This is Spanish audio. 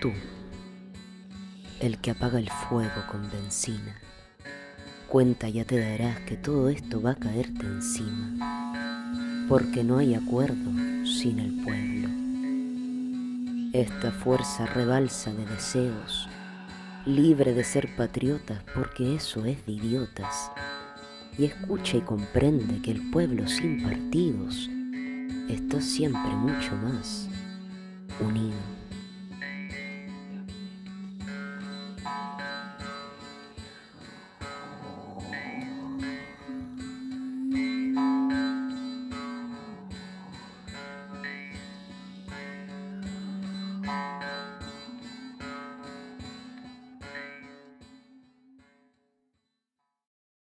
tú, el que apaga el fuego con benzina. Cuenta ya te darás que todo esto va a caerte encima, porque no hay acuerdo sin el pueblo. Esta fuerza rebalsa de deseos, libre de ser patriotas, porque eso es de idiotas. Y escucha y comprende que el pueblo sin partidos está siempre mucho más unido.